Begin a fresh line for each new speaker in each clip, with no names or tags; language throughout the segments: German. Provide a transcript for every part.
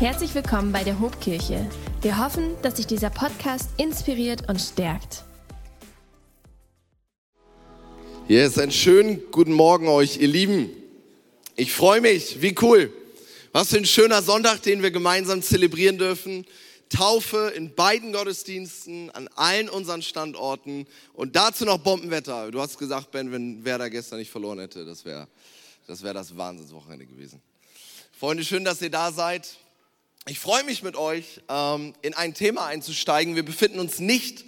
Herzlich willkommen bei der Hobkirche. Wir hoffen, dass sich dieser Podcast inspiriert und stärkt.
Yes, einen schönen guten Morgen euch, ihr Lieben. Ich freue mich, wie cool. Was für ein schöner Sonntag, den wir gemeinsam zelebrieren dürfen. Taufe in beiden Gottesdiensten, an allen unseren Standorten und dazu noch Bombenwetter. Du hast gesagt, Ben, wenn Werder gestern nicht verloren hätte, das wäre das, wär das Wahnsinnswochenende gewesen. Freunde, schön, dass ihr da seid. Ich freue mich mit euch, ähm, in ein Thema einzusteigen. Wir befinden uns nicht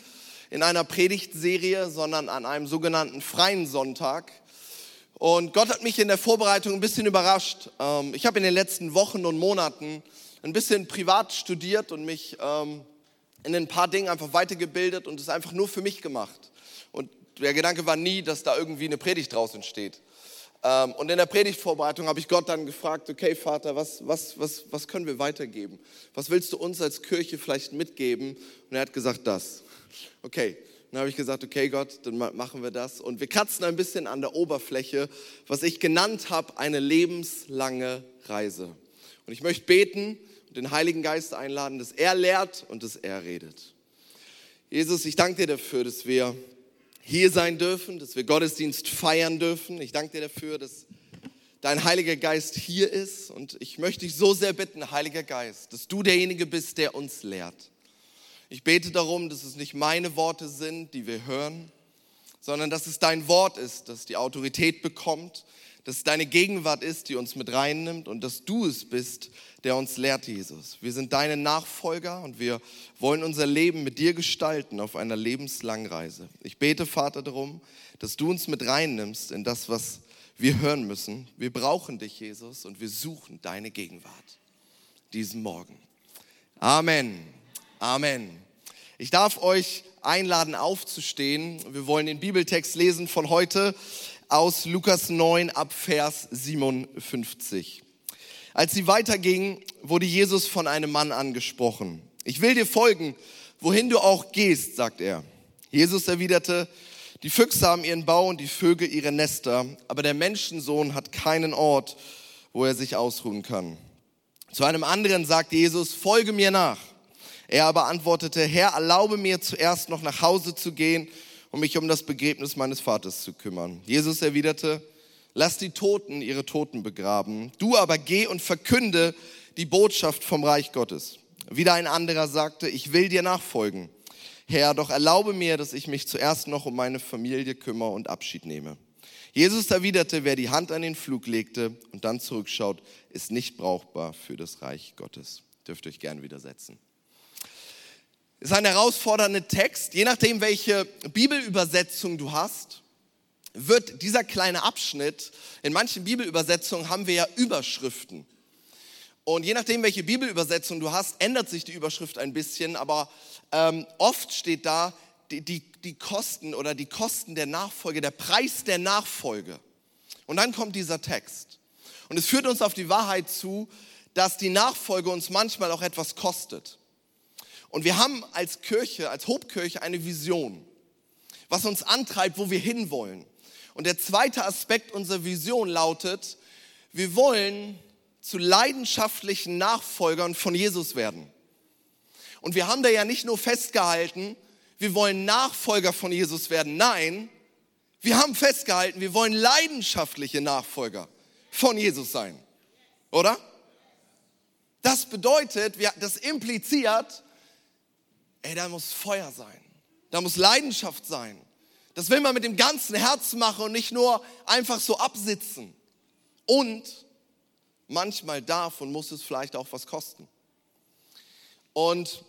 in einer Predigtserie, sondern an einem sogenannten freien Sonntag. Und Gott hat mich in der Vorbereitung ein bisschen überrascht. Ähm, ich habe in den letzten Wochen und Monaten ein bisschen privat studiert und mich ähm, in ein paar Dingen einfach weitergebildet und es einfach nur für mich gemacht. Und der Gedanke war nie, dass da irgendwie eine Predigt draus entsteht. Ähm, und in der Predigtvorbereitung habe ich Gott dann gefragt, okay Vater, was, was, was, was können wir weitergeben? Was willst du uns als Kirche vielleicht mitgeben? Und er hat gesagt, das. Okay, dann habe ich gesagt, okay Gott, dann machen wir das. Und wir kratzen ein bisschen an der Oberfläche, was ich genannt habe, eine lebenslange Reise. Und ich möchte beten und den Heiligen Geist einladen, dass er lehrt und dass er redet. Jesus, ich danke dir dafür, dass wir hier sein dürfen, dass wir Gottesdienst feiern dürfen. Ich danke dir dafür, dass dein Heiliger Geist hier ist. Und ich möchte dich so sehr bitten, Heiliger Geist, dass du derjenige bist, der uns lehrt. Ich bete darum, dass es nicht meine Worte sind, die wir hören, sondern dass es dein Wort ist, das die Autorität bekommt, dass deine Gegenwart ist, die uns mit reinnimmt und dass du es bist, der uns lehrt, Jesus. Wir sind deine Nachfolger und wir wollen unser Leben mit dir gestalten auf einer lebenslangen Reise. Ich bete, Vater, darum, dass du uns mit reinnimmst in das, was wir hören müssen. Wir brauchen dich, Jesus, und wir suchen deine Gegenwart diesen Morgen. Amen. Amen. Ich darf euch einladen, aufzustehen. Wir wollen den Bibeltext lesen von heute aus Lukas 9 ab Vers 57. Als sie weitergingen, wurde Jesus von einem Mann angesprochen. Ich will dir folgen, wohin du auch gehst, sagt er. Jesus erwiderte, die Füchse haben ihren Bau und die Vögel ihre Nester, aber der Menschensohn hat keinen Ort, wo er sich ausruhen kann. Zu einem anderen sagte Jesus, folge mir nach. Er aber antwortete, Herr, erlaube mir zuerst noch nach Hause zu gehen um mich um das Begräbnis meines Vaters zu kümmern. Jesus erwiderte, lass die Toten ihre Toten begraben. Du aber geh und verkünde die Botschaft vom Reich Gottes. Wieder ein anderer sagte, ich will dir nachfolgen. Herr, doch erlaube mir, dass ich mich zuerst noch um meine Familie kümmere und Abschied nehme. Jesus erwiderte, wer die Hand an den Flug legte und dann zurückschaut, ist nicht brauchbar für das Reich Gottes. Dürft ihr euch gern widersetzen ist ein herausfordernder Text. Je nachdem, welche Bibelübersetzung du hast, wird dieser kleine Abschnitt, in manchen Bibelübersetzungen haben wir ja Überschriften. Und je nachdem, welche Bibelübersetzung du hast, ändert sich die Überschrift ein bisschen, aber ähm, oft steht da die, die, die Kosten oder die Kosten der Nachfolge, der Preis der Nachfolge. Und dann kommt dieser Text. Und es führt uns auf die Wahrheit zu, dass die Nachfolge uns manchmal auch etwas kostet. Und wir haben als Kirche, als Hobkirche eine Vision, was uns antreibt, wo wir hinwollen. Und der zweite Aspekt unserer Vision lautet, wir wollen zu leidenschaftlichen Nachfolgern von Jesus werden. Und wir haben da ja nicht nur festgehalten, wir wollen Nachfolger von Jesus werden. Nein, wir haben festgehalten, wir wollen leidenschaftliche Nachfolger von Jesus sein. Oder? Das bedeutet, das impliziert, ey, da muss Feuer sein. Da muss Leidenschaft sein. Das will man mit dem ganzen Herz machen und nicht nur einfach so absitzen. Und manchmal darf und muss es vielleicht auch was kosten. Und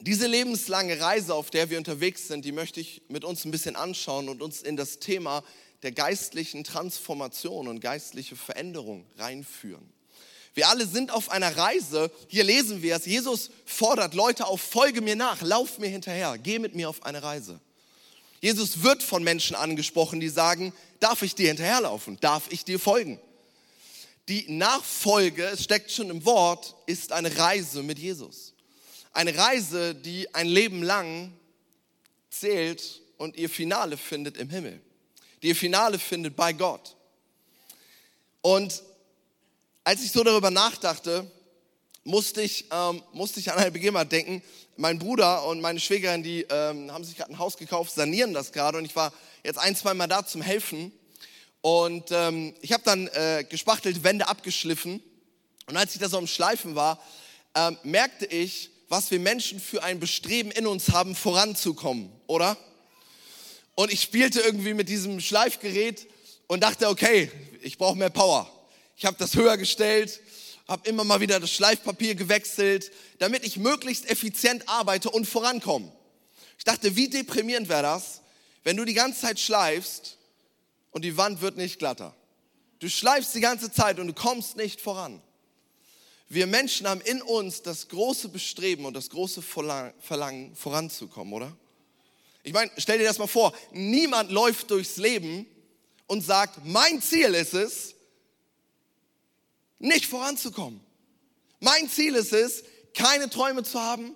diese lebenslange Reise, auf der wir unterwegs sind, die möchte ich mit uns ein bisschen anschauen und uns in das Thema der geistlichen Transformation und geistliche Veränderung reinführen. Wir alle sind auf einer Reise. Hier lesen wir es. Jesus fordert Leute auf, folge mir nach, lauf mir hinterher, geh mit mir auf eine Reise. Jesus wird von Menschen angesprochen, die sagen, darf ich dir hinterherlaufen? Darf ich dir folgen? Die Nachfolge, es steckt schon im Wort, ist eine Reise mit Jesus. Eine Reise, die ein Leben lang zählt und ihr Finale findet im Himmel. Die ihr Finale findet bei Gott. Und als ich so darüber nachdachte, musste ich, ähm, musste ich an eine Begebenheit denken. Mein Bruder und meine Schwägerin, die ähm, haben sich gerade ein Haus gekauft, sanieren das gerade und ich war jetzt ein, zwei Mal da zum Helfen. Und ähm, ich habe dann äh, gespachtelt, Wände abgeschliffen. Und als ich da so am Schleifen war, ähm, merkte ich, was wir Menschen für ein Bestreben in uns haben, voranzukommen, oder? Und ich spielte irgendwie mit diesem Schleifgerät und dachte, okay, ich brauche mehr Power. Ich habe das höher gestellt, habe immer mal wieder das Schleifpapier gewechselt, damit ich möglichst effizient arbeite und vorankomme. Ich dachte, wie deprimierend wäre das, wenn du die ganze Zeit schleifst und die Wand wird nicht glatter. Du schleifst die ganze Zeit und du kommst nicht voran. Wir Menschen haben in uns das große Bestreben und das große Verlangen, voranzukommen, oder? Ich meine, stell dir das mal vor, niemand läuft durchs Leben und sagt, mein Ziel ist es, nicht voranzukommen. Mein Ziel ist es, keine Träume zu haben,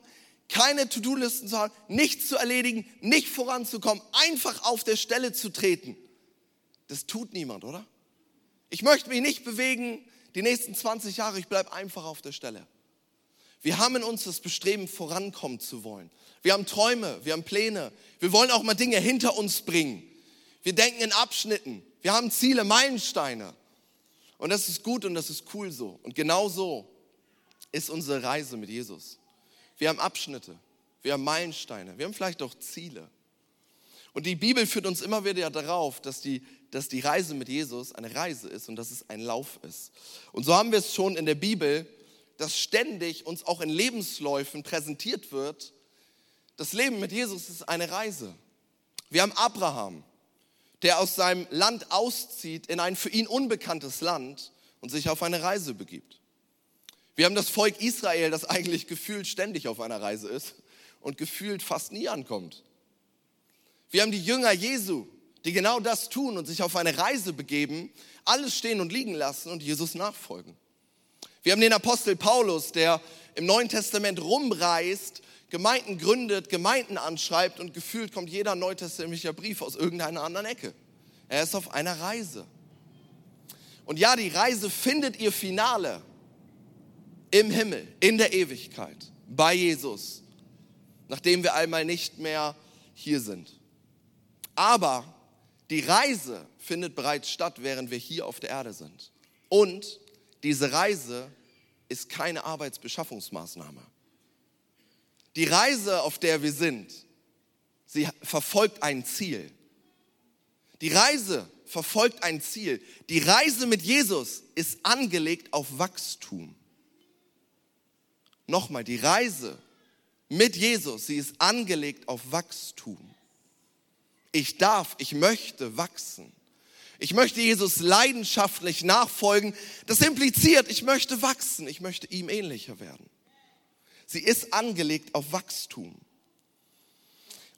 keine To-Do-Listen zu haben, nichts zu erledigen, nicht voranzukommen, einfach auf der Stelle zu treten. Das tut niemand, oder? Ich möchte mich nicht bewegen die nächsten 20 Jahre, ich bleibe einfach auf der Stelle. Wir haben in uns das Bestreben, vorankommen zu wollen. Wir haben Träume, wir haben Pläne. Wir wollen auch mal Dinge hinter uns bringen. Wir denken in Abschnitten. Wir haben Ziele, Meilensteine. Und das ist gut und das ist cool so. Und genau so ist unsere Reise mit Jesus. Wir haben Abschnitte, wir haben Meilensteine, wir haben vielleicht auch Ziele. Und die Bibel führt uns immer wieder darauf, dass die, dass die Reise mit Jesus eine Reise ist und dass es ein Lauf ist. Und so haben wir es schon in der Bibel, dass ständig uns auch in Lebensläufen präsentiert wird, das Leben mit Jesus ist eine Reise. Wir haben Abraham, der aus seinem Land auszieht in ein für ihn unbekanntes Land und sich auf eine Reise begibt. Wir haben das Volk Israel, das eigentlich gefühlt ständig auf einer Reise ist und gefühlt fast nie ankommt. Wir haben die Jünger Jesu, die genau das tun und sich auf eine Reise begeben, alles stehen und liegen lassen und Jesus nachfolgen. Wir haben den Apostel Paulus, der im Neuen Testament rumreist, Gemeinden gründet, Gemeinden anschreibt und gefühlt kommt jeder neutestamentliche Brief aus irgendeiner anderen Ecke. Er ist auf einer Reise. Und ja, die Reise findet ihr Finale im Himmel, in der Ewigkeit, bei Jesus, nachdem wir einmal nicht mehr hier sind. Aber die Reise findet bereits statt, während wir hier auf der Erde sind. Und diese Reise ist keine Arbeitsbeschaffungsmaßnahme. Die Reise, auf der wir sind, sie verfolgt ein Ziel. Die Reise verfolgt ein Ziel. Die Reise mit Jesus ist angelegt auf Wachstum. Nochmal, die Reise mit Jesus, sie ist angelegt auf Wachstum. Ich darf, ich möchte wachsen. Ich möchte Jesus leidenschaftlich nachfolgen. Das impliziert, ich möchte wachsen, ich möchte ihm ähnlicher werden. Sie ist angelegt auf Wachstum.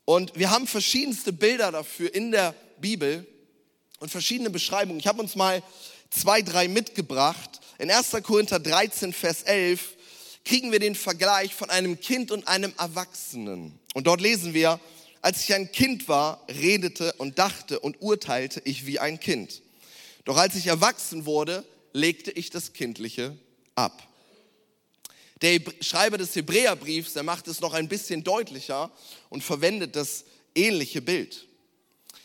Und wir haben verschiedenste Bilder dafür in der Bibel und verschiedene Beschreibungen. Ich habe uns mal zwei, drei mitgebracht. In 1. Korinther 13, Vers 11 kriegen wir den Vergleich von einem Kind und einem Erwachsenen. Und dort lesen wir, als ich ein Kind war, redete und dachte und urteilte ich wie ein Kind. Doch als ich erwachsen wurde, legte ich das Kindliche ab. Der Schreiber des Hebräerbriefs, der macht es noch ein bisschen deutlicher und verwendet das ähnliche Bild.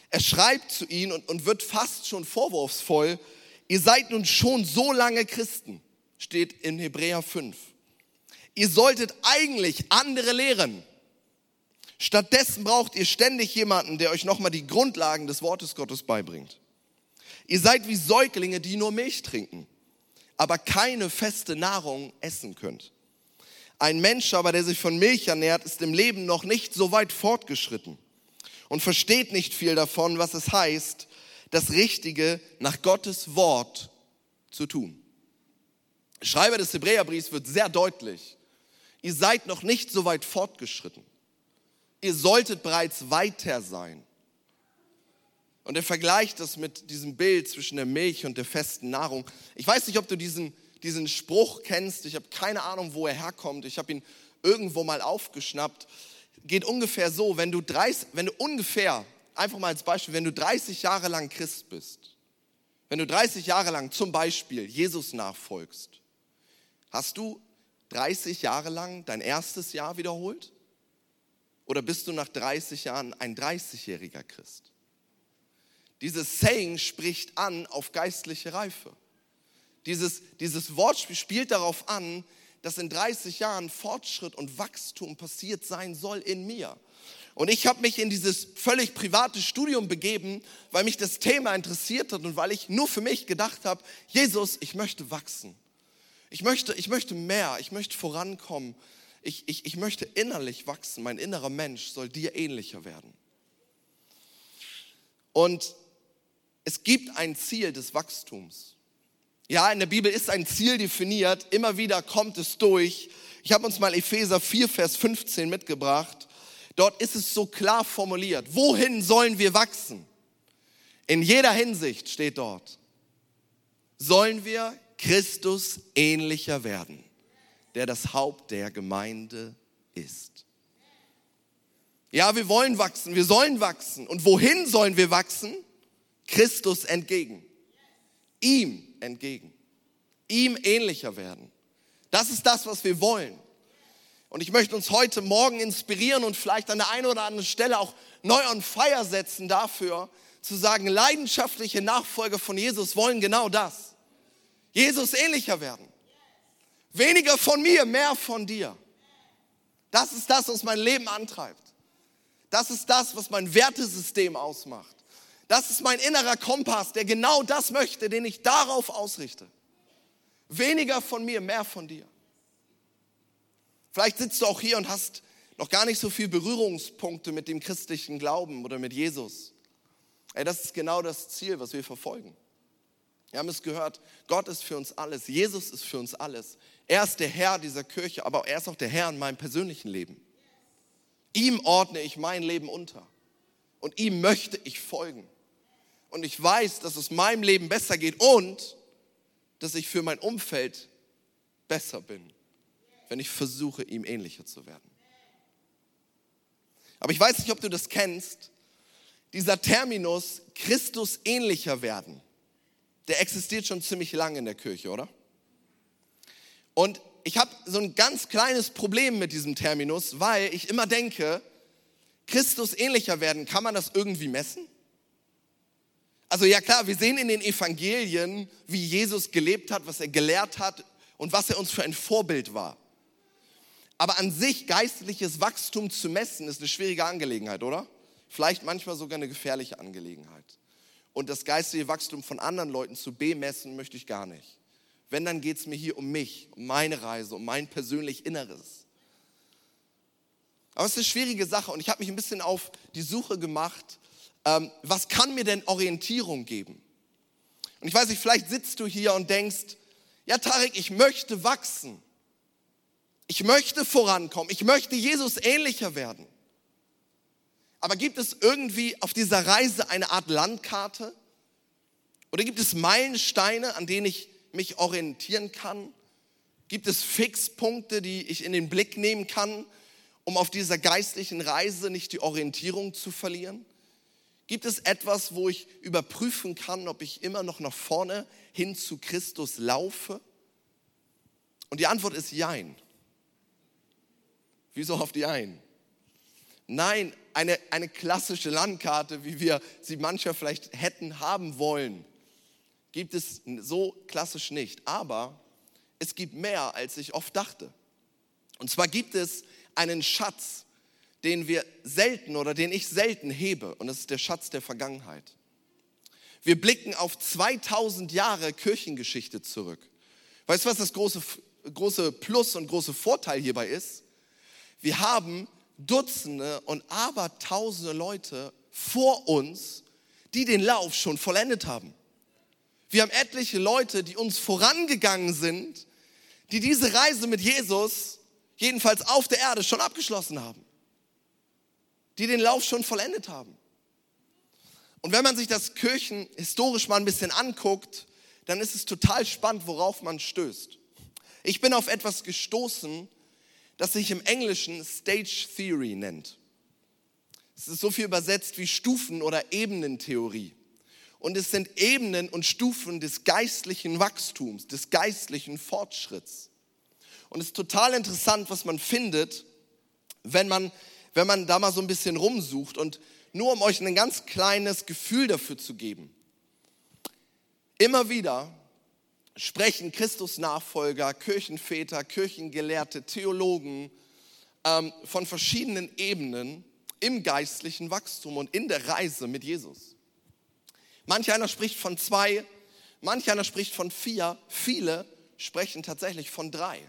Er schreibt zu ihnen und, und wird fast schon vorwurfsvoll, ihr seid nun schon so lange Christen, steht in Hebräer 5. Ihr solltet eigentlich andere lehren Stattdessen braucht ihr ständig jemanden, der euch nochmal die Grundlagen des Wortes Gottes beibringt. Ihr seid wie Säuglinge, die nur Milch trinken, aber keine feste Nahrung essen könnt. Ein Mensch aber, der sich von Milch ernährt, ist im Leben noch nicht so weit fortgeschritten und versteht nicht viel davon, was es heißt, das Richtige nach Gottes Wort zu tun. Schreiber des Hebräerbriefs wird sehr deutlich. Ihr seid noch nicht so weit fortgeschritten ihr solltet bereits weiter sein. Und er vergleicht das mit diesem Bild zwischen der Milch und der festen Nahrung. Ich weiß nicht, ob du diesen, diesen Spruch kennst. Ich habe keine Ahnung, wo er herkommt. Ich habe ihn irgendwo mal aufgeschnappt. Geht ungefähr so, wenn du, 30, wenn du ungefähr, einfach mal als Beispiel, wenn du 30 Jahre lang Christ bist, wenn du 30 Jahre lang zum Beispiel Jesus nachfolgst, hast du 30 Jahre lang dein erstes Jahr wiederholt? Oder bist du nach 30 Jahren ein 30-jähriger Christ? Dieses Saying spricht an auf geistliche Reife. Dieses, dieses Wortspiel spielt darauf an, dass in 30 Jahren Fortschritt und Wachstum passiert sein soll in mir. Und ich habe mich in dieses völlig private Studium begeben, weil mich das Thema interessiert hat und weil ich nur für mich gedacht habe, Jesus, ich möchte wachsen. Ich möchte, ich möchte mehr, ich möchte vorankommen. Ich, ich, ich möchte innerlich wachsen. Mein innerer Mensch soll dir ähnlicher werden. Und es gibt ein Ziel des Wachstums. Ja, in der Bibel ist ein Ziel definiert. Immer wieder kommt es durch. Ich habe uns mal Epheser 4, Vers 15 mitgebracht. Dort ist es so klar formuliert. Wohin sollen wir wachsen? In jeder Hinsicht steht dort. Sollen wir Christus ähnlicher werden, der das Haupt der Gemeinde ist. Ja, wir wollen wachsen, wir sollen wachsen. Und wohin sollen wir wachsen? Christus entgegen. Ihm entgegen. Ihm ähnlicher werden. Das ist das, was wir wollen. Und ich möchte uns heute Morgen inspirieren und vielleicht an der einen oder anderen Stelle auch neu on fire setzen dafür, zu sagen, leidenschaftliche Nachfolger von Jesus wollen genau das. Jesus ähnlicher werden. Weniger von mir, mehr von dir. Das ist das, was mein Leben antreibt. Das ist das, was mein Wertesystem ausmacht. Das ist mein innerer Kompass, der genau das möchte, den ich darauf ausrichte. Weniger von mir, mehr von dir. Vielleicht sitzt du auch hier und hast noch gar nicht so viel Berührungspunkte mit dem christlichen Glauben oder mit Jesus. Ey, das ist genau das Ziel, was wir verfolgen. Wir haben es gehört, Gott ist für uns alles, Jesus ist für uns alles. Er ist der Herr dieser Kirche, aber er ist auch der Herr in meinem persönlichen Leben. Ihm ordne ich mein Leben unter und ihm möchte ich folgen. Und ich weiß, dass es meinem Leben besser geht und dass ich für mein Umfeld besser bin, wenn ich versuche, ihm ähnlicher zu werden. Aber ich weiß nicht, ob du das kennst, dieser Terminus Christus ähnlicher werden der existiert schon ziemlich lange in der Kirche, oder? Und ich habe so ein ganz kleines Problem mit diesem Terminus, weil ich immer denke, Christus ähnlicher werden, kann man das irgendwie messen? Also ja klar, wir sehen in den Evangelien, wie Jesus gelebt hat, was er gelehrt hat und was er uns für ein Vorbild war. Aber an sich geistliches Wachstum zu messen, ist eine schwierige Angelegenheit, oder? Vielleicht manchmal sogar eine gefährliche Angelegenheit und das geistige Wachstum von anderen Leuten zu bemessen, möchte ich gar nicht. Wenn, dann geht es mir hier um mich, um meine Reise, um mein persönlich Inneres. Aber es ist eine schwierige Sache und ich habe mich ein bisschen auf die Suche gemacht, ähm, was kann mir denn Orientierung geben? Und ich weiß nicht, vielleicht sitzt du hier und denkst, ja Tarek, ich möchte wachsen. Ich möchte vorankommen. Ich möchte Jesus ähnlicher werden. Aber gibt es irgendwie auf dieser Reise eine Art Landkarte? Oder gibt es Meilensteine, an denen ich mich orientieren kann? Gibt es Fixpunkte, die ich in den Blick nehmen kann, um auf dieser geistlichen Reise nicht die Orientierung zu verlieren? Gibt es etwas, wo ich überprüfen kann, ob ich immer noch nach vorne hin zu Christus laufe? Und die Antwort ist Jein. Wieso auf die ein? Nein, eine, eine klassische Landkarte, wie wir sie mancher vielleicht hätten haben wollen, gibt es so klassisch nicht. Aber es gibt mehr, als ich oft dachte. Und zwar gibt es einen Schatz, den wir selten oder den ich selten hebe. Und das ist der Schatz der Vergangenheit. Wir blicken auf 2000 Jahre Kirchengeschichte zurück. Weißt du, was das große, große Plus und große Vorteil hierbei ist? Wir haben Dutzende und Abertausende Leute vor uns, die den Lauf schon vollendet haben. Wir haben etliche Leute, die uns vorangegangen sind, die diese Reise mit Jesus, jedenfalls auf der Erde, schon abgeschlossen haben. Die den Lauf schon vollendet haben. Und wenn man sich das Kirchen historisch mal ein bisschen anguckt, dann ist es total spannend, worauf man stößt. Ich bin auf etwas gestoßen, das sich im Englischen Stage Theory nennt. Es ist so viel übersetzt wie Stufen- oder Ebenentheorie. Und es sind Ebenen und Stufen des geistlichen Wachstums, des geistlichen Fortschritts. Und es ist total interessant, was man findet, wenn man, wenn man da mal so ein bisschen rumsucht. Und nur um euch ein ganz kleines Gefühl dafür zu geben. Immer wieder sprechen Christusnachfolger, Kirchenväter, Kirchengelehrte, Theologen ähm, von verschiedenen Ebenen im geistlichen Wachstum und in der Reise mit Jesus. Manch einer spricht von zwei, manch einer spricht von vier, viele sprechen tatsächlich von drei.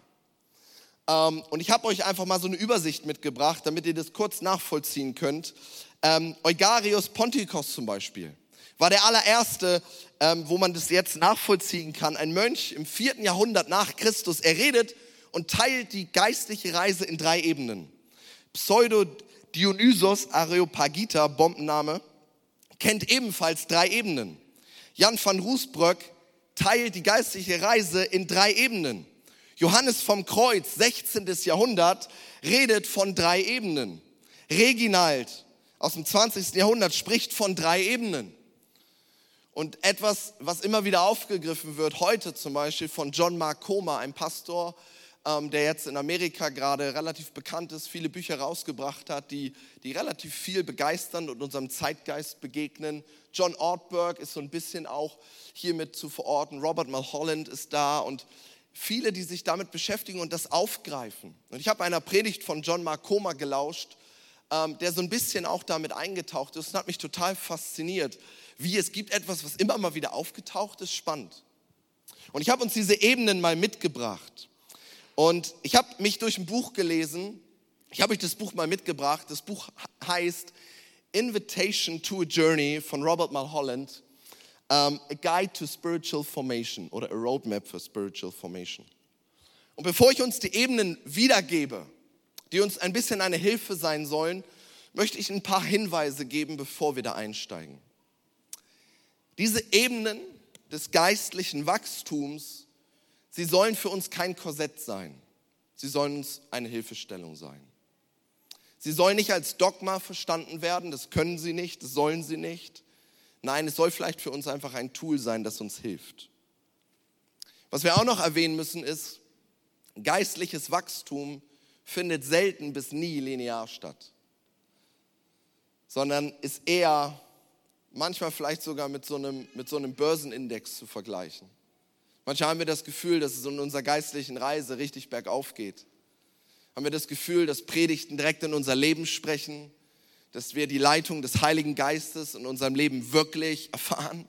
Ähm, und ich habe euch einfach mal so eine Übersicht mitgebracht, damit ihr das kurz nachvollziehen könnt. Ähm, Eugarius Pontikos zum Beispiel war der allererste, ähm, wo man das jetzt nachvollziehen kann. Ein Mönch im vierten Jahrhundert nach Christus. Er redet und teilt die geistliche Reise in drei Ebenen. Pseudo Dionysos Areopagita, Bombenname, kennt ebenfalls drei Ebenen. Jan van Roosbrück teilt die geistliche Reise in drei Ebenen. Johannes vom Kreuz, 16. Jahrhundert, redet von drei Ebenen. Reginald aus dem 20. Jahrhundert spricht von drei Ebenen. Und etwas, was immer wieder aufgegriffen wird, heute zum Beispiel von John Mark Comer, ein Pastor, ähm, der jetzt in Amerika gerade relativ bekannt ist, viele Bücher rausgebracht hat, die, die relativ viel begeistern und unserem Zeitgeist begegnen. John Ortberg ist so ein bisschen auch hiermit zu verorten. Robert Mulholland ist da und viele, die sich damit beschäftigen und das aufgreifen. Und ich habe einer Predigt von John Mark gelauscht, ähm, der so ein bisschen auch damit eingetaucht ist und hat mich total fasziniert wie es gibt etwas, was immer mal wieder aufgetaucht ist, spannend. Und ich habe uns diese Ebenen mal mitgebracht. Und ich habe mich durch ein Buch gelesen. Ich habe euch das Buch mal mitgebracht. Das Buch heißt Invitation to a Journey von Robert Mulholland. Um, a Guide to Spiritual Formation oder A Roadmap for Spiritual Formation. Und bevor ich uns die Ebenen wiedergebe, die uns ein bisschen eine Hilfe sein sollen, möchte ich ein paar Hinweise geben, bevor wir da einsteigen. Diese Ebenen des geistlichen Wachstums, sie sollen für uns kein Korsett sein. Sie sollen uns eine Hilfestellung sein. Sie sollen nicht als Dogma verstanden werden, das können sie nicht, das sollen sie nicht. Nein, es soll vielleicht für uns einfach ein Tool sein, das uns hilft. Was wir auch noch erwähnen müssen ist, geistliches Wachstum findet selten bis nie linear statt, sondern ist eher manchmal vielleicht sogar mit so einem, mit so einem Börsenindex zu vergleichen. Manchmal haben wir das Gefühl, dass es in unserer geistlichen Reise richtig bergauf geht. Haben wir das Gefühl, dass Predigten direkt in unser Leben sprechen, dass wir die Leitung des Heiligen Geistes in unserem Leben wirklich erfahren.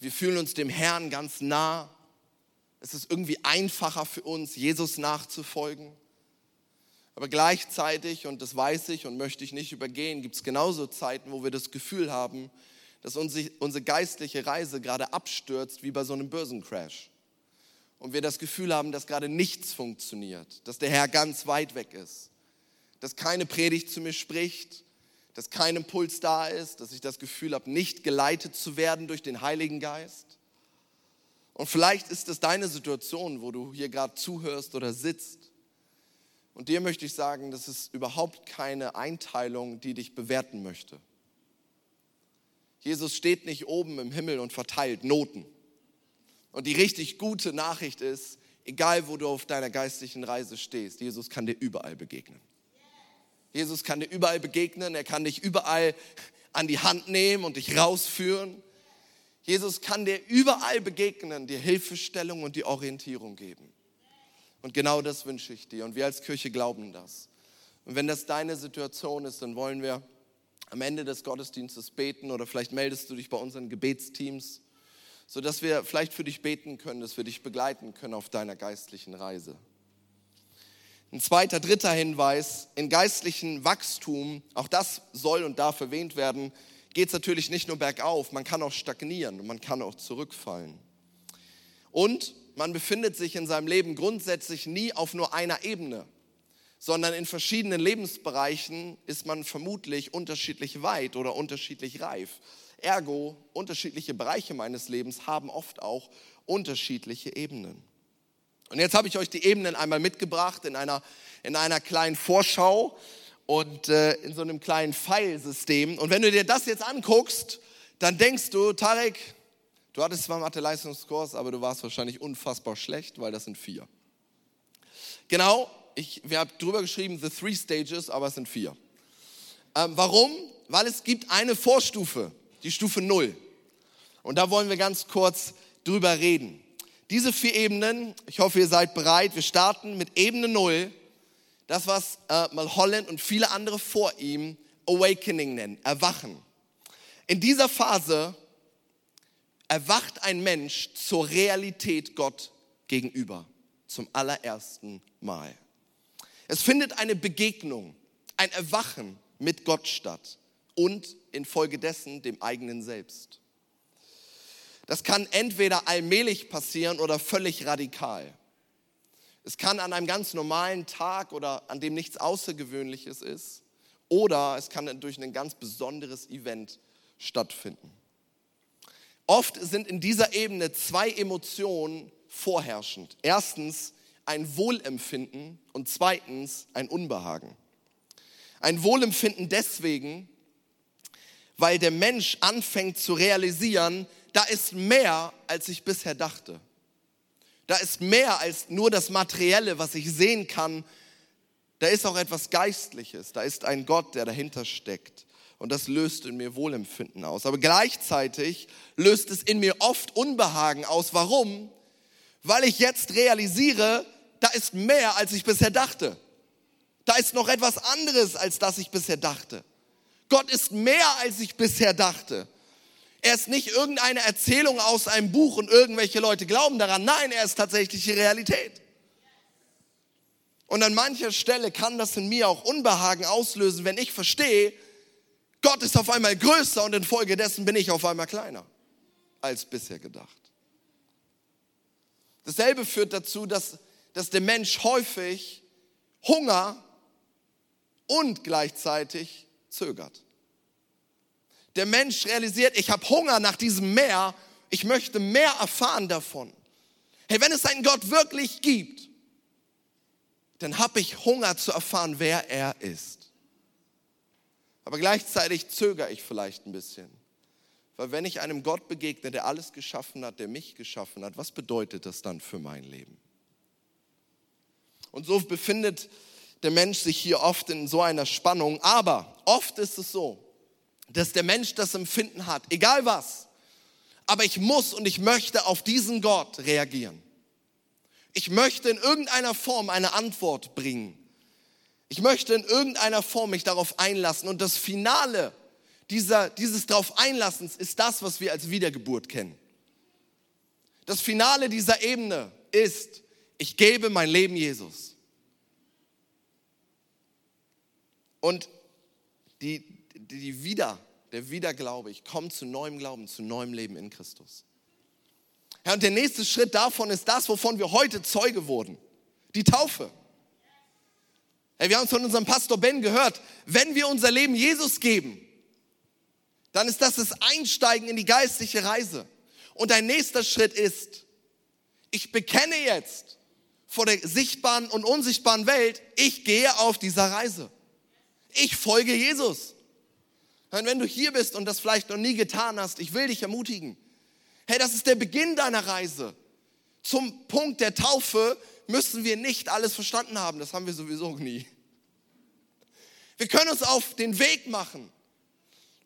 Wir fühlen uns dem Herrn ganz nah. Es ist irgendwie einfacher für uns, Jesus nachzufolgen. Aber gleichzeitig, und das weiß ich und möchte ich nicht übergehen, gibt es genauso Zeiten, wo wir das Gefühl haben, dass unsere geistliche Reise gerade abstürzt wie bei so einem Börsencrash. Und wir das Gefühl haben, dass gerade nichts funktioniert, dass der Herr ganz weit weg ist, dass keine Predigt zu mir spricht, dass kein Impuls da ist, dass ich das Gefühl habe, nicht geleitet zu werden durch den Heiligen Geist. Und vielleicht ist es deine Situation, wo du hier gerade zuhörst oder sitzt und dir möchte ich sagen, das ist überhaupt keine Einteilung, die dich bewerten möchte. Jesus steht nicht oben im Himmel und verteilt Noten. Und die richtig gute Nachricht ist, egal wo du auf deiner geistlichen Reise stehst, Jesus kann dir überall begegnen. Jesus kann dir überall begegnen, er kann dich überall an die Hand nehmen und dich rausführen. Jesus kann dir überall begegnen, dir Hilfestellung und die Orientierung geben. Und genau das wünsche ich dir. Und wir als Kirche glauben das. Und wenn das deine Situation ist, dann wollen wir am Ende des Gottesdienstes beten oder vielleicht meldest du dich bei unseren Gebetsteams, sodass wir vielleicht für dich beten können, dass wir dich begleiten können auf deiner geistlichen Reise. Ein zweiter, dritter Hinweis, in geistlichen Wachstum, auch das soll und darf erwähnt werden, geht es natürlich nicht nur bergauf, man kann auch stagnieren und man kann auch zurückfallen. Und man befindet sich in seinem Leben grundsätzlich nie auf nur einer Ebene, sondern in verschiedenen Lebensbereichen ist man vermutlich unterschiedlich weit oder unterschiedlich reif. Ergo, unterschiedliche Bereiche meines Lebens haben oft auch unterschiedliche Ebenen. Und jetzt habe ich euch die Ebenen einmal mitgebracht in einer, in einer kleinen Vorschau und äh, in so einem kleinen Pfeilsystem. Und wenn du dir das jetzt anguckst, dann denkst du, Tarek, Du hattest zwar Mathe-Leistungskurs, aber du warst wahrscheinlich unfassbar schlecht, weil das sind vier. Genau, ich, wir haben drüber geschrieben, the three stages, aber es sind vier. Ähm, warum? Weil es gibt eine Vorstufe, die Stufe Null. Und da wollen wir ganz kurz drüber reden. Diese vier Ebenen, ich hoffe, ihr seid bereit. Wir starten mit Ebene Null. Das, was äh, mal Holland und viele andere vor ihm Awakening nennen, Erwachen. In dieser Phase erwacht ein Mensch zur Realität Gott gegenüber, zum allerersten Mal. Es findet eine Begegnung, ein Erwachen mit Gott statt und infolgedessen dem eigenen Selbst. Das kann entweder allmählich passieren oder völlig radikal. Es kann an einem ganz normalen Tag oder an dem nichts Außergewöhnliches ist oder es kann durch ein ganz besonderes Event stattfinden. Oft sind in dieser Ebene zwei Emotionen vorherrschend. Erstens ein Wohlempfinden und zweitens ein Unbehagen. Ein Wohlempfinden deswegen, weil der Mensch anfängt zu realisieren, da ist mehr, als ich bisher dachte. Da ist mehr als nur das Materielle, was ich sehen kann. Da ist auch etwas Geistliches. Da ist ein Gott, der dahinter steckt. Und das löst in mir Wohlempfinden aus. Aber gleichzeitig löst es in mir oft Unbehagen aus. Warum? Weil ich jetzt realisiere, da ist mehr, als ich bisher dachte. Da ist noch etwas anderes, als das ich bisher dachte. Gott ist mehr, als ich bisher dachte. Er ist nicht irgendeine Erzählung aus einem Buch und irgendwelche Leute glauben daran. Nein, er ist tatsächlich die Realität. Und an mancher Stelle kann das in mir auch Unbehagen auslösen, wenn ich verstehe, Gott ist auf einmal größer und infolgedessen bin ich auf einmal kleiner als bisher gedacht. Dasselbe führt dazu, dass, dass der Mensch häufig Hunger und gleichzeitig zögert. Der Mensch realisiert, ich habe Hunger nach diesem Meer, ich möchte mehr erfahren davon. Hey, wenn es einen Gott wirklich gibt, dann habe ich Hunger zu erfahren, wer er ist. Aber gleichzeitig zögere ich vielleicht ein bisschen. Weil wenn ich einem Gott begegne, der alles geschaffen hat, der mich geschaffen hat, was bedeutet das dann für mein Leben? Und so befindet der Mensch sich hier oft in so einer Spannung. Aber oft ist es so, dass der Mensch das Empfinden hat, egal was. Aber ich muss und ich möchte auf diesen Gott reagieren. Ich möchte in irgendeiner Form eine Antwort bringen. Ich möchte in irgendeiner Form mich darauf einlassen. Und das Finale dieser, dieses darauf Einlassens ist das, was wir als Wiedergeburt kennen. Das Finale dieser Ebene ist, ich gebe mein Leben Jesus. Und die, die Wieder, der Wiederglaube, ich komme zu neuem Glauben, zu neuem Leben in Christus. Ja, und der nächste Schritt davon ist das, wovon wir heute Zeuge wurden. Die Taufe. Hey, wir haben es von unserem Pastor Ben gehört. Wenn wir unser Leben Jesus geben, dann ist das das Einsteigen in die geistliche Reise. Und ein nächster Schritt ist, ich bekenne jetzt vor der sichtbaren und unsichtbaren Welt, ich gehe auf dieser Reise. Ich folge Jesus. Und wenn du hier bist und das vielleicht noch nie getan hast, ich will dich ermutigen. Hey, das ist der Beginn deiner Reise. Zum Punkt der Taufe müssen wir nicht alles verstanden haben. Das haben wir sowieso nie. Wir können uns auf den Weg machen,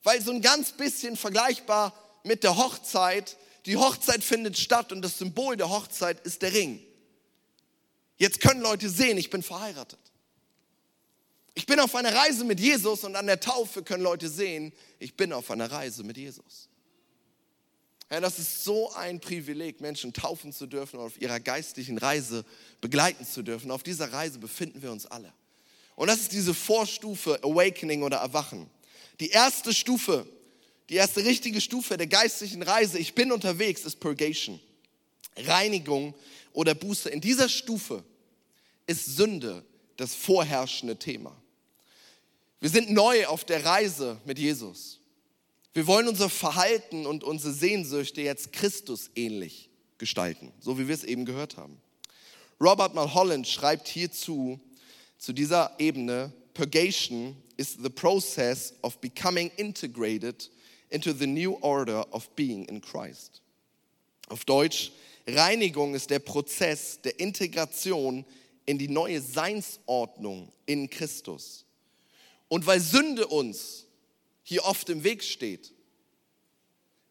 weil so ein ganz bisschen vergleichbar mit der Hochzeit, die Hochzeit findet statt und das Symbol der Hochzeit ist der Ring. Jetzt können Leute sehen, ich bin verheiratet. Ich bin auf einer Reise mit Jesus und an der Taufe können Leute sehen, ich bin auf einer Reise mit Jesus. Ja, das ist so ein Privileg, Menschen taufen zu dürfen und auf ihrer geistlichen Reise begleiten zu dürfen. Auf dieser Reise befinden wir uns alle. Und das ist diese Vorstufe Awakening oder Erwachen. Die erste Stufe, die erste richtige Stufe der geistlichen Reise, ich bin unterwegs, ist Purgation. Reinigung oder Buße. In dieser Stufe ist Sünde das vorherrschende Thema. Wir sind neu auf der Reise mit Jesus. Wir wollen unser Verhalten und unsere Sehnsüchte jetzt Christus ähnlich gestalten, so wie wir es eben gehört haben. Robert Mulholland schreibt hierzu, zu dieser Ebene, Purgation is the process of becoming integrated into the new order of being in Christ. Auf Deutsch, Reinigung ist der Prozess der Integration in die neue Seinsordnung in Christus. Und weil Sünde uns hier oft im Weg steht,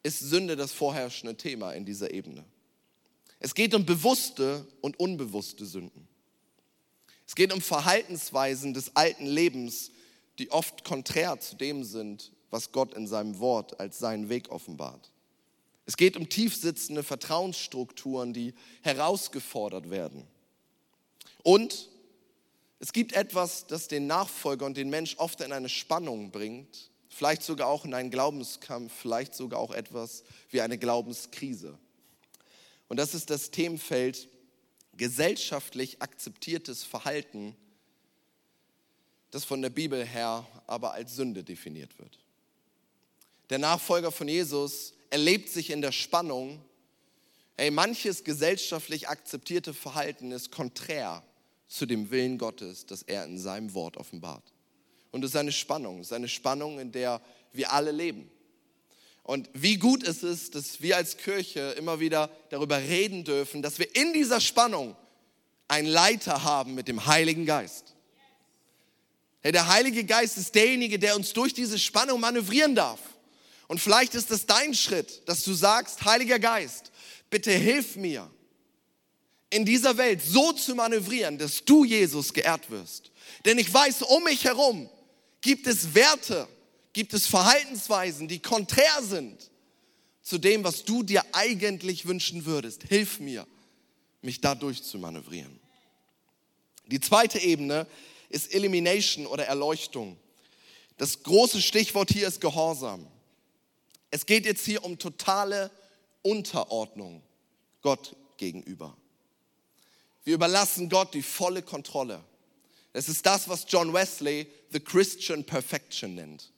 ist Sünde das vorherrschende Thema in dieser Ebene. Es geht um bewusste und unbewusste Sünden. Es geht um Verhaltensweisen des alten Lebens, die oft konträr zu dem sind, was Gott in seinem Wort als seinen Weg offenbart. Es geht um tiefsitzende Vertrauensstrukturen, die herausgefordert werden. Und es gibt etwas, das den Nachfolger und den Mensch oft in eine Spannung bringt, vielleicht sogar auch in einen Glaubenskampf, vielleicht sogar auch etwas wie eine Glaubenskrise. Und das ist das Themenfeld gesellschaftlich akzeptiertes Verhalten, das von der Bibel her aber als Sünde definiert wird. Der Nachfolger von Jesus erlebt sich in der Spannung, hey, manches gesellschaftlich akzeptierte Verhalten ist konträr zu dem Willen Gottes, das er in seinem Wort offenbart. Und es ist eine Spannung, es ist eine Spannung, in der wir alle leben. Und wie gut es ist, dass wir als Kirche immer wieder darüber reden dürfen, dass wir in dieser Spannung einen Leiter haben mit dem Heiligen Geist. Hey, der Heilige Geist ist derjenige, der uns durch diese Spannung manövrieren darf. Und vielleicht ist es dein Schritt, dass du sagst, Heiliger Geist, bitte hilf mir, in dieser Welt so zu manövrieren, dass du, Jesus, geehrt wirst. Denn ich weiß, um mich herum gibt es Werte, gibt es Verhaltensweisen, die konträr sind zu dem, was du dir eigentlich wünschen würdest. Hilf mir, mich da durchzumanövrieren. Die zweite Ebene ist Elimination oder Erleuchtung. Das große Stichwort hier ist Gehorsam. Es geht jetzt hier um totale Unterordnung Gott gegenüber. Wir überlassen Gott die volle Kontrolle. Es ist das, was John Wesley the Christian Perfection nennt.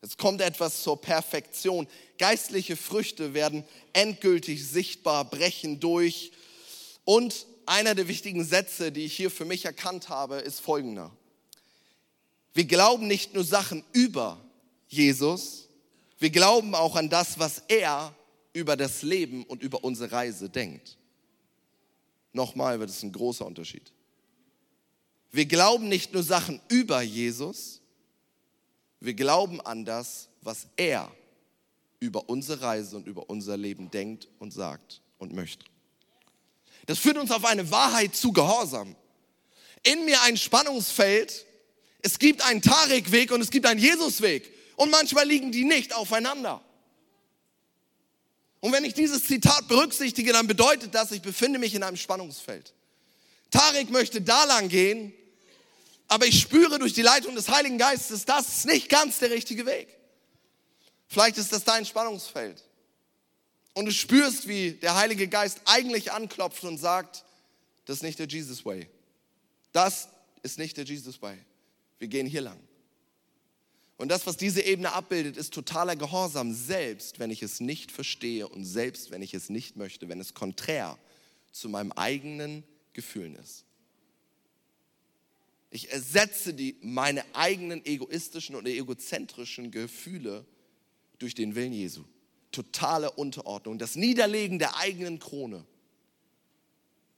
Es kommt etwas zur Perfektion. Geistliche Früchte werden endgültig sichtbar, brechen durch. Und einer der wichtigen Sätze, die ich hier für mich erkannt habe, ist folgender. Wir glauben nicht nur Sachen über Jesus, wir glauben auch an das, was er über das Leben und über unsere Reise denkt. Nochmal wird es ein großer Unterschied. Wir glauben nicht nur Sachen über Jesus, wir glauben an das, was er über unsere Reise und über unser Leben denkt und sagt und möchte. Das führt uns auf eine Wahrheit zu Gehorsam. In mir ein Spannungsfeld. Es gibt einen Tarek-Weg und es gibt einen Jesus-Weg. Und manchmal liegen die nicht aufeinander. Und wenn ich dieses Zitat berücksichtige, dann bedeutet das, ich befinde mich in einem Spannungsfeld. Tarek möchte da lang gehen, aber ich spüre durch die Leitung des Heiligen Geistes, das ist nicht ganz der richtige Weg. Vielleicht ist das dein Spannungsfeld. Und du spürst, wie der Heilige Geist eigentlich anklopft und sagt, das ist nicht der Jesus Way. Das ist nicht der Jesus Way. Wir gehen hier lang. Und das, was diese Ebene abbildet, ist totaler Gehorsam, selbst wenn ich es nicht verstehe und selbst wenn ich es nicht möchte, wenn es konträr zu meinem eigenen Gefühlen ist. Ich ersetze die, meine eigenen egoistischen oder egozentrischen Gefühle durch den Willen Jesu. Totale Unterordnung, das Niederlegen der eigenen Krone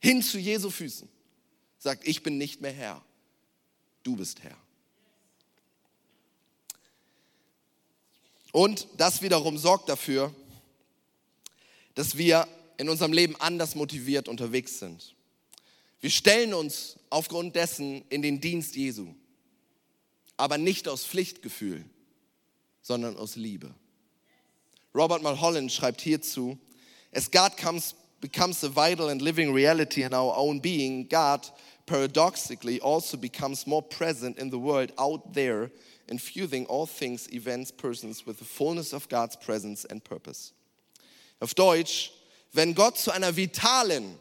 hin zu Jesu Füßen. Sagt, ich bin nicht mehr Herr, du bist Herr. Und das wiederum sorgt dafür, dass wir in unserem Leben anders motiviert unterwegs sind. Wir stellen uns aufgrund dessen in den Dienst Jesu, aber nicht aus Pflichtgefühl, sondern aus Liebe. Robert Mulholland schreibt hierzu, as God comes, becomes a vital and living reality in our own being, God paradoxically also becomes more present in the world out there infusing all things, events, persons with the fullness of God's presence and purpose. Auf Deutsch, wenn Gott zu einer vitalen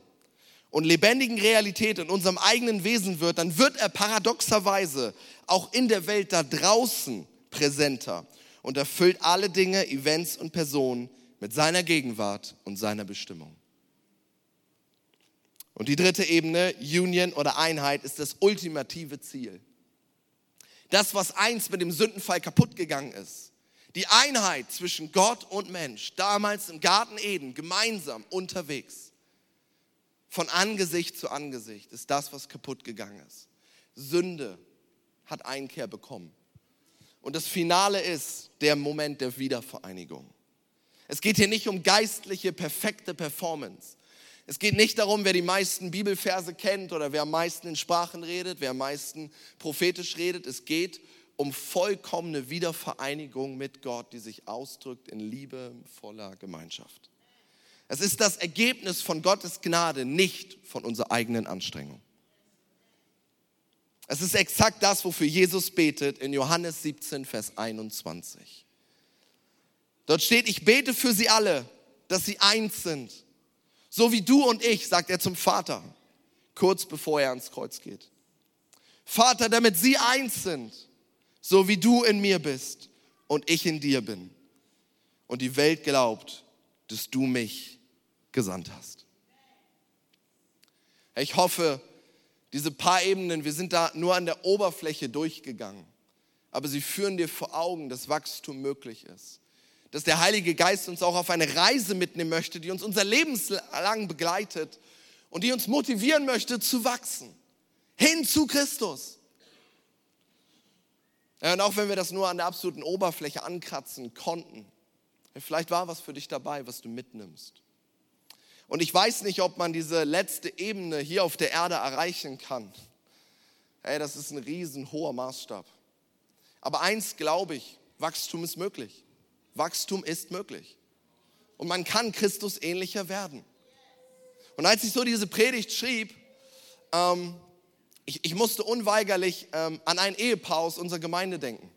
und lebendigen Realität in unserem eigenen Wesen wird, dann wird er paradoxerweise auch in der Welt da draußen präsenter und erfüllt alle Dinge, Events und Personen mit seiner Gegenwart und seiner Bestimmung. Und die dritte Ebene, Union oder Einheit, ist das ultimative Ziel das, was einst mit dem Sündenfall kaputt gegangen ist. Die Einheit zwischen Gott und Mensch, damals im Garten Eden, gemeinsam unterwegs. von Angesicht zu Angesicht ist das, was kaputt gegangen ist. Sünde hat Einkehr bekommen. Und das Finale ist der Moment der Wiedervereinigung. Es geht hier nicht um geistliche, perfekte Performance. Es geht nicht darum, wer die meisten Bibelverse kennt oder wer am meisten in Sprachen redet, wer am meisten prophetisch redet. Es geht um vollkommene Wiedervereinigung mit Gott, die sich ausdrückt in liebevoller Gemeinschaft. Es ist das Ergebnis von Gottes Gnade, nicht von unserer eigenen Anstrengung. Es ist exakt das, wofür Jesus betet in Johannes 17, Vers 21. Dort steht, ich bete für sie alle, dass sie eins sind. So wie du und ich, sagt er zum Vater, kurz bevor er ans Kreuz geht. Vater, damit sie eins sind, so wie du in mir bist und ich in dir bin. Und die Welt glaubt, dass du mich gesandt hast. Ich hoffe, diese paar Ebenen, wir sind da nur an der Oberfläche durchgegangen, aber sie führen dir vor Augen, dass Wachstum möglich ist. Dass der Heilige Geist uns auch auf eine Reise mitnehmen möchte, die uns unser Lebenslang begleitet und die uns motivieren möchte zu wachsen. Hin zu Christus. Ja, und auch wenn wir das nur an der absoluten Oberfläche ankratzen konnten, vielleicht war was für dich dabei, was du mitnimmst. Und ich weiß nicht, ob man diese letzte Ebene hier auf der Erde erreichen kann. Hey, das ist ein riesen hoher Maßstab. Aber eins glaube ich, Wachstum ist möglich. Wachstum ist möglich. Und man kann Christus ähnlicher werden. Und als ich so diese Predigt schrieb, ähm, ich, ich, musste unweigerlich ähm, an ein Ehepaar aus unserer Gemeinde denken,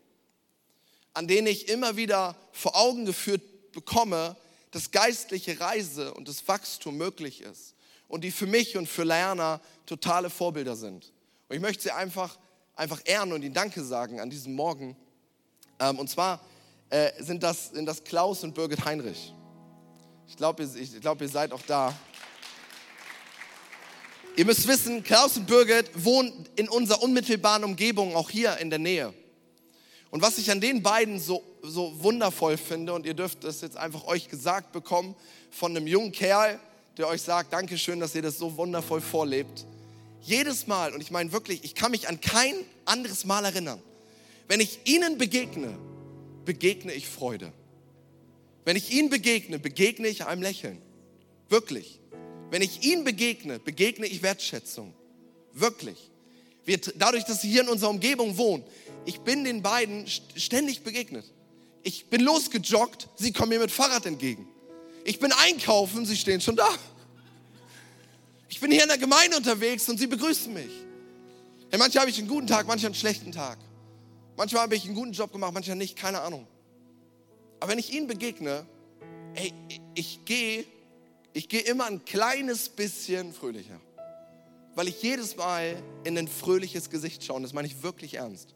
an den ich immer wieder vor Augen geführt bekomme, dass geistliche Reise und das Wachstum möglich ist und die für mich und für Lerner totale Vorbilder sind. Und ich möchte sie einfach, einfach ehren und ihnen Danke sagen an diesem Morgen. Ähm, und zwar äh, sind, das, sind das Klaus und Birgit Heinrich. Ich glaube, ihr, ich glaub, ihr seid auch da. Ihr müsst wissen, Klaus und Birgit wohnen in unserer unmittelbaren Umgebung, auch hier in der Nähe. Und was ich an den beiden so, so wundervoll finde, und ihr dürft das jetzt einfach euch gesagt bekommen von einem jungen Kerl, der euch sagt, Dankeschön, dass ihr das so wundervoll vorlebt. Jedes Mal, und ich meine wirklich, ich kann mich an kein anderes Mal erinnern, wenn ich ihnen begegne, begegne ich Freude. Wenn ich ihnen begegne, begegne ich einem Lächeln. Wirklich. Wenn ich ihnen begegne, begegne ich Wertschätzung. Wirklich. Wir, dadurch, dass sie hier in unserer Umgebung wohnen, ich bin den beiden ständig begegnet. Ich bin losgejoggt, sie kommen mir mit Fahrrad entgegen. Ich bin einkaufen, sie stehen schon da. Ich bin hier in der Gemeinde unterwegs und sie begrüßen mich. Hey, manchmal habe ich einen guten Tag, manchmal einen schlechten Tag. Manchmal habe ich einen guten Job gemacht, manchmal nicht, keine Ahnung. Aber wenn ich ihnen begegne, ey, ich gehe ich gehe immer ein kleines bisschen fröhlicher. Weil ich jedes Mal in ein fröhliches Gesicht schaue. Und das meine ich wirklich ernst.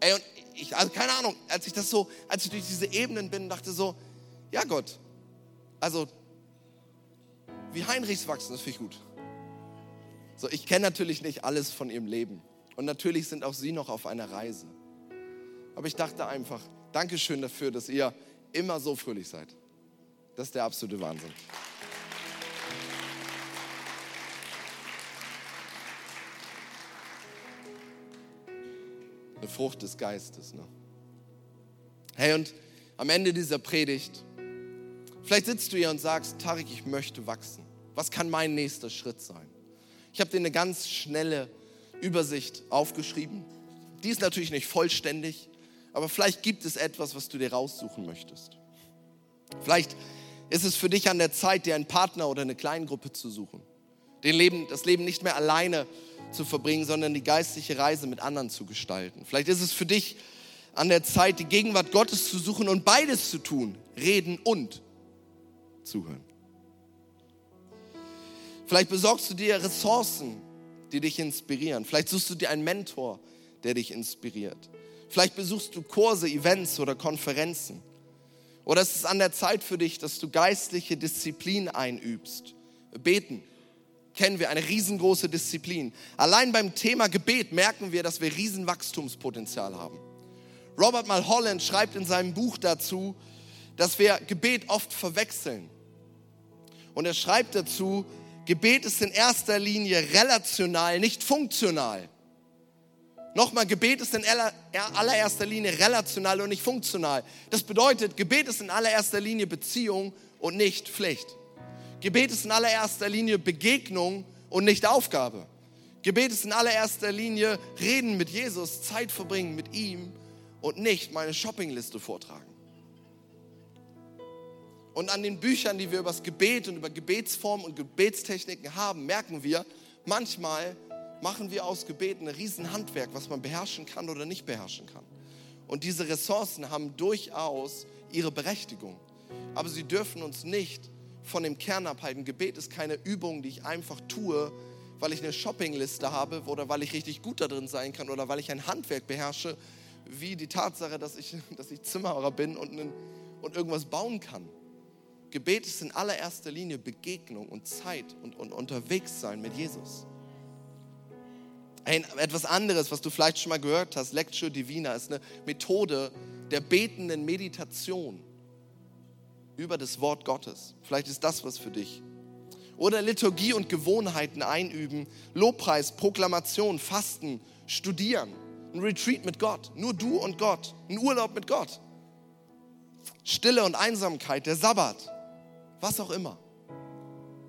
Ey, und ich, also keine Ahnung, als ich das so, als ich durch diese Ebenen bin, dachte so, ja Gott, also wie Heinrichs wachsen, das finde ich gut. So, ich kenne natürlich nicht alles von ihrem Leben. Und natürlich sind auch sie noch auf einer Reise. Aber ich dachte einfach, Dankeschön dafür, dass ihr immer so fröhlich seid. Das ist der absolute Wahnsinn. eine Frucht des Geistes. Ne? Hey, und am Ende dieser Predigt, vielleicht sitzt du hier und sagst, Tarik, ich möchte wachsen. Was kann mein nächster Schritt sein? Ich habe dir eine ganz schnelle Übersicht aufgeschrieben. Die ist natürlich nicht vollständig, aber vielleicht gibt es etwas, was du dir raussuchen möchtest. Vielleicht ist es für dich an der Zeit, dir einen Partner oder eine Kleingruppe zu suchen. Den Leben, das Leben nicht mehr alleine zu verbringen, sondern die geistliche Reise mit anderen zu gestalten. Vielleicht ist es für dich an der Zeit, die Gegenwart Gottes zu suchen und beides zu tun, reden und zuhören. Vielleicht besorgst du dir Ressourcen, die dich inspirieren. Vielleicht suchst du dir einen Mentor, der dich inspiriert. Vielleicht besuchst du Kurse, Events oder Konferenzen. Oder es ist an der Zeit für dich, dass du geistliche Disziplin einübst. Beten, kennen wir eine riesengroße Disziplin. Allein beim Thema Gebet merken wir, dass wir Riesenwachstumspotenzial haben. Robert Mulholland schreibt in seinem Buch dazu, dass wir Gebet oft verwechseln. Und er schreibt dazu, Gebet ist in erster Linie relational, nicht funktional. Nochmal, Gebet ist in allererster Linie relational und nicht funktional. Das bedeutet, Gebet ist in allererster Linie Beziehung und nicht Pflicht. Gebet ist in allererster Linie Begegnung und nicht Aufgabe. Gebet ist in allererster Linie Reden mit Jesus, Zeit verbringen mit ihm und nicht meine Shoppingliste vortragen. Und an den Büchern, die wir über das Gebet und über Gebetsformen und Gebetstechniken haben, merken wir, manchmal machen wir aus Gebet ein Riesenhandwerk, was man beherrschen kann oder nicht beherrschen kann. Und diese Ressourcen haben durchaus ihre Berechtigung. Aber sie dürfen uns nicht von dem Kern abhalten. Gebet ist keine Übung, die ich einfach tue, weil ich eine Shoppingliste habe oder weil ich richtig gut da drin sein kann oder weil ich ein Handwerk beherrsche, wie die Tatsache, dass ich, dass ich Zimmerer bin und, einen, und irgendwas bauen kann. Gebet ist in allererster Linie Begegnung und Zeit und, und unterwegs sein mit Jesus. Ein, etwas anderes, was du vielleicht schon mal gehört hast, Lectio Divina, ist eine Methode der betenden Meditation über das Wort Gottes. Vielleicht ist das was für dich. Oder Liturgie und Gewohnheiten einüben, Lobpreis, Proklamation, Fasten, Studieren, ein Retreat mit Gott, nur du und Gott, ein Urlaub mit Gott. Stille und Einsamkeit, der Sabbat, was auch immer.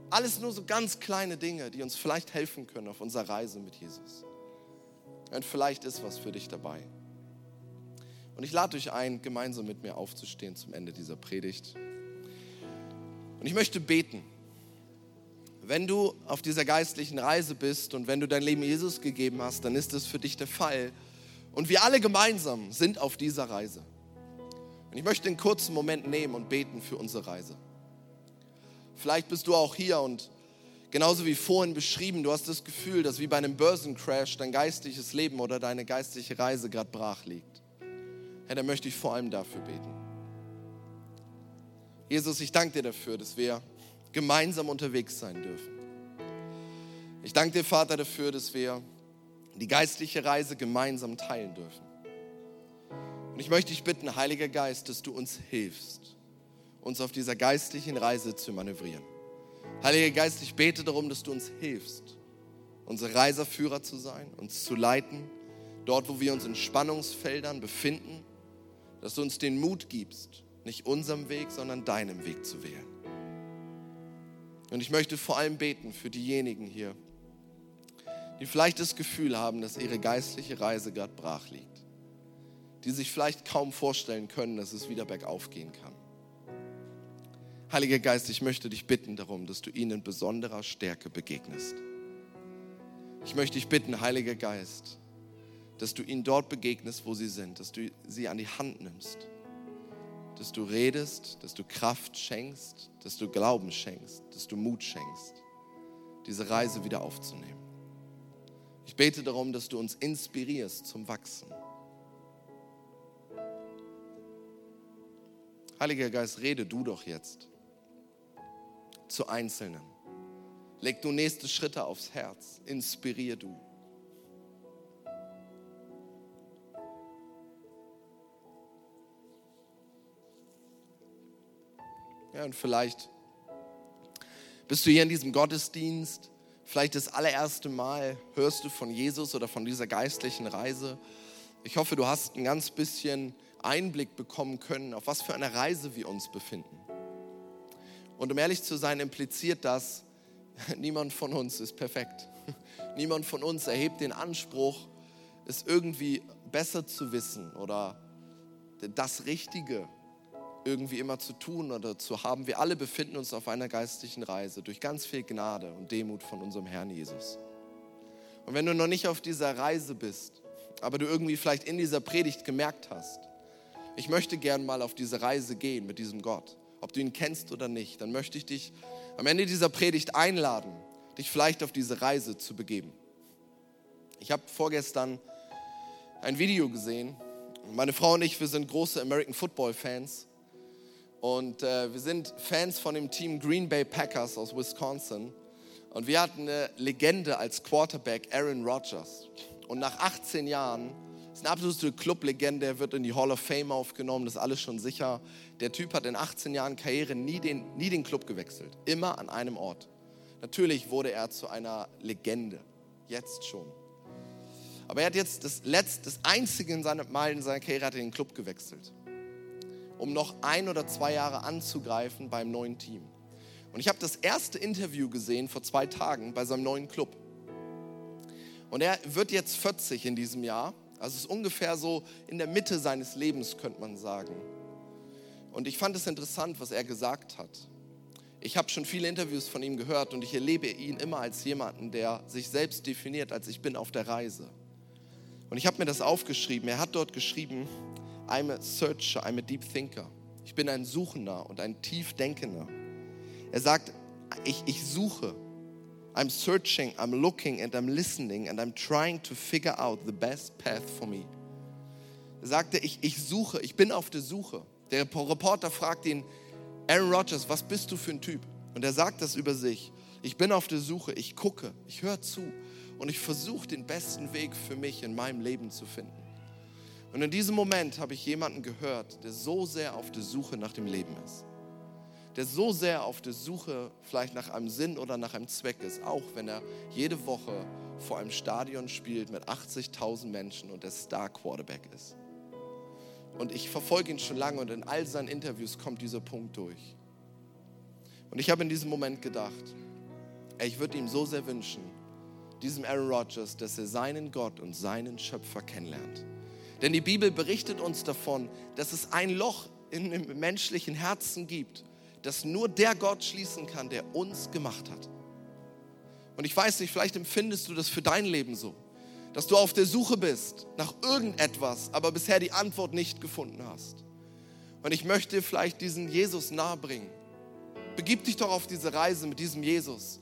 Alles nur so ganz kleine Dinge, die uns vielleicht helfen können auf unserer Reise mit Jesus. Und vielleicht ist was für dich dabei. Und ich lade euch ein, gemeinsam mit mir aufzustehen zum Ende dieser Predigt. Und ich möchte beten. Wenn du auf dieser geistlichen Reise bist und wenn du dein Leben Jesus gegeben hast, dann ist das für dich der Fall. Und wir alle gemeinsam sind auf dieser Reise. Und ich möchte einen kurzen Moment nehmen und beten für unsere Reise. Vielleicht bist du auch hier und genauso wie vorhin beschrieben, du hast das Gefühl, dass wie bei einem Börsencrash dein geistliches Leben oder deine geistliche Reise gerade brach liegt. Herr, dann möchte ich vor allem dafür beten. Jesus, ich danke dir dafür, dass wir gemeinsam unterwegs sein dürfen. Ich danke dir, Vater, dafür, dass wir die geistliche Reise gemeinsam teilen dürfen. Und ich möchte dich bitten, Heiliger Geist, dass du uns hilfst uns auf dieser geistlichen Reise zu manövrieren. Heiliger Geist, ich bete darum, dass du uns hilfst, unsere Reiserführer zu sein, uns zu leiten, dort, wo wir uns in Spannungsfeldern befinden, dass du uns den Mut gibst, nicht unserem Weg, sondern deinem Weg zu wählen. Und ich möchte vor allem beten für diejenigen hier, die vielleicht das Gefühl haben, dass ihre geistliche Reise gerade brach liegt, die sich vielleicht kaum vorstellen können, dass es wieder bergauf gehen kann. Heiliger Geist, ich möchte dich bitten darum, dass du ihnen in besonderer Stärke begegnest. Ich möchte dich bitten, Heiliger Geist, dass du ihnen dort begegnest, wo sie sind, dass du sie an die Hand nimmst, dass du redest, dass du Kraft schenkst, dass du Glauben schenkst, dass du Mut schenkst, diese Reise wieder aufzunehmen. Ich bete darum, dass du uns inspirierst zum Wachsen. Heiliger Geist, rede du doch jetzt zu Einzelnen. Leg du nächste Schritte aufs Herz. Inspirier du. Ja, und vielleicht bist du hier in diesem Gottesdienst, vielleicht das allererste Mal hörst du von Jesus oder von dieser geistlichen Reise. Ich hoffe, du hast ein ganz bisschen Einblick bekommen können, auf was für eine Reise wir uns befinden. Und um ehrlich zu sein, impliziert das, niemand von uns ist perfekt. Niemand von uns erhebt den Anspruch, es irgendwie besser zu wissen oder das Richtige irgendwie immer zu tun oder zu haben. Wir alle befinden uns auf einer geistlichen Reise durch ganz viel Gnade und Demut von unserem Herrn Jesus. Und wenn du noch nicht auf dieser Reise bist, aber du irgendwie vielleicht in dieser Predigt gemerkt hast, ich möchte gern mal auf diese Reise gehen mit diesem Gott, ob du ihn kennst oder nicht, dann möchte ich dich am Ende dieser Predigt einladen, dich vielleicht auf diese Reise zu begeben. Ich habe vorgestern ein Video gesehen. Meine Frau und ich, wir sind große American Football Fans. Und äh, wir sind Fans von dem Team Green Bay Packers aus Wisconsin. Und wir hatten eine Legende als Quarterback, Aaron Rodgers. Und nach 18 Jahren ist eine absolute Clublegende, er wird in die Hall of Fame aufgenommen, das ist alles schon sicher. Der Typ hat in 18 Jahren Karriere nie den, nie den Club gewechselt, immer an einem Ort. Natürlich wurde er zu einer Legende, jetzt schon. Aber er hat jetzt das letzte, das einzige in seinem Mal in seiner Karriere hat in den Club gewechselt, um noch ein oder zwei Jahre anzugreifen beim neuen Team. Und ich habe das erste Interview gesehen vor zwei Tagen bei seinem neuen Club. Und er wird jetzt 40 in diesem Jahr. Also ist ungefähr so in der Mitte seines Lebens, könnte man sagen. Und ich fand es interessant, was er gesagt hat. Ich habe schon viele Interviews von ihm gehört und ich erlebe ihn immer als jemanden, der sich selbst definiert, als ich bin auf der Reise. Und ich habe mir das aufgeschrieben. Er hat dort geschrieben, I'm a searcher, I'm a deep thinker. Ich bin ein Suchender und ein Tiefdenkender. Er sagt, ich, ich suche. I'm searching, I'm looking and I'm listening and I'm trying to figure out the best path for me. Er sagte, ich, ich suche, ich bin auf der Suche. Der Reporter fragt ihn, Aaron Rodgers, was bist du für ein Typ? Und er sagt das über sich. Ich bin auf der Suche, ich gucke, ich höre zu und ich versuche den besten Weg für mich in meinem Leben zu finden. Und in diesem Moment habe ich jemanden gehört, der so sehr auf der Suche nach dem Leben ist. Der so sehr auf der Suche vielleicht nach einem Sinn oder nach einem Zweck ist, auch wenn er jede Woche vor einem Stadion spielt mit 80.000 Menschen und der Star Quarterback ist. Und ich verfolge ihn schon lange und in all seinen Interviews kommt dieser Punkt durch. Und ich habe in diesem Moment gedacht, ey, ich würde ihm so sehr wünschen, diesem Aaron Rodgers, dass er seinen Gott und seinen Schöpfer kennenlernt. Denn die Bibel berichtet uns davon, dass es ein Loch in dem menschlichen Herzen gibt, das nur der Gott schließen kann, der uns gemacht hat. Und ich weiß nicht, vielleicht empfindest du das für dein Leben so dass du auf der Suche bist nach irgendetwas, aber bisher die Antwort nicht gefunden hast. Und ich möchte vielleicht diesen Jesus nahebringen. Begib dich doch auf diese Reise mit diesem Jesus.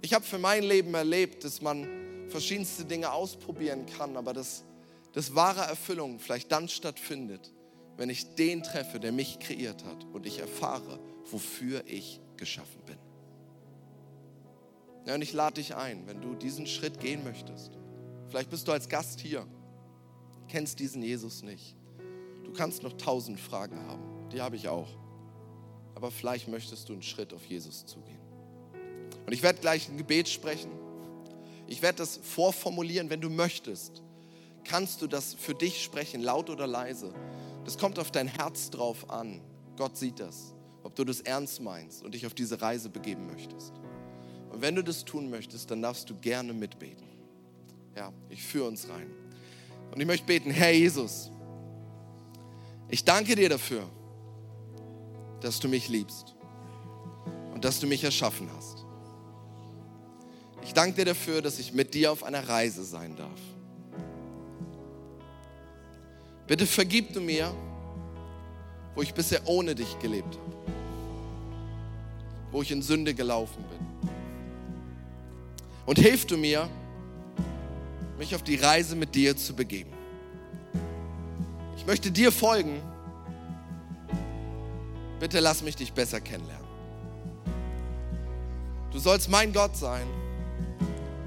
Ich habe für mein Leben erlebt, dass man verschiedenste Dinge ausprobieren kann, aber dass, dass wahre Erfüllung vielleicht dann stattfindet, wenn ich den treffe, der mich kreiert hat und ich erfahre, wofür ich geschaffen bin. Ja, und ich lade dich ein, wenn du diesen Schritt gehen möchtest Vielleicht bist du als Gast hier, kennst diesen Jesus nicht. Du kannst noch tausend Fragen haben, die habe ich auch. Aber vielleicht möchtest du einen Schritt auf Jesus zugehen. Und ich werde gleich ein Gebet sprechen. Ich werde das vorformulieren, wenn du möchtest. Kannst du das für dich sprechen, laut oder leise? Das kommt auf dein Herz drauf an. Gott sieht das, ob du das ernst meinst und dich auf diese Reise begeben möchtest. Und wenn du das tun möchtest, dann darfst du gerne mitbeten. Ja, ich führe uns rein. Und ich möchte beten, Herr Jesus, ich danke dir dafür, dass du mich liebst und dass du mich erschaffen hast. Ich danke dir dafür, dass ich mit dir auf einer Reise sein darf. Bitte vergib du mir, wo ich bisher ohne dich gelebt habe, wo ich in Sünde gelaufen bin. Und hilf du mir, mich auf die Reise mit dir zu begeben. Ich möchte dir folgen. Bitte lass mich dich besser kennenlernen. Du sollst mein Gott sein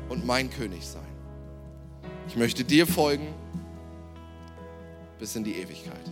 und mein König sein. Ich möchte dir folgen bis in die Ewigkeit.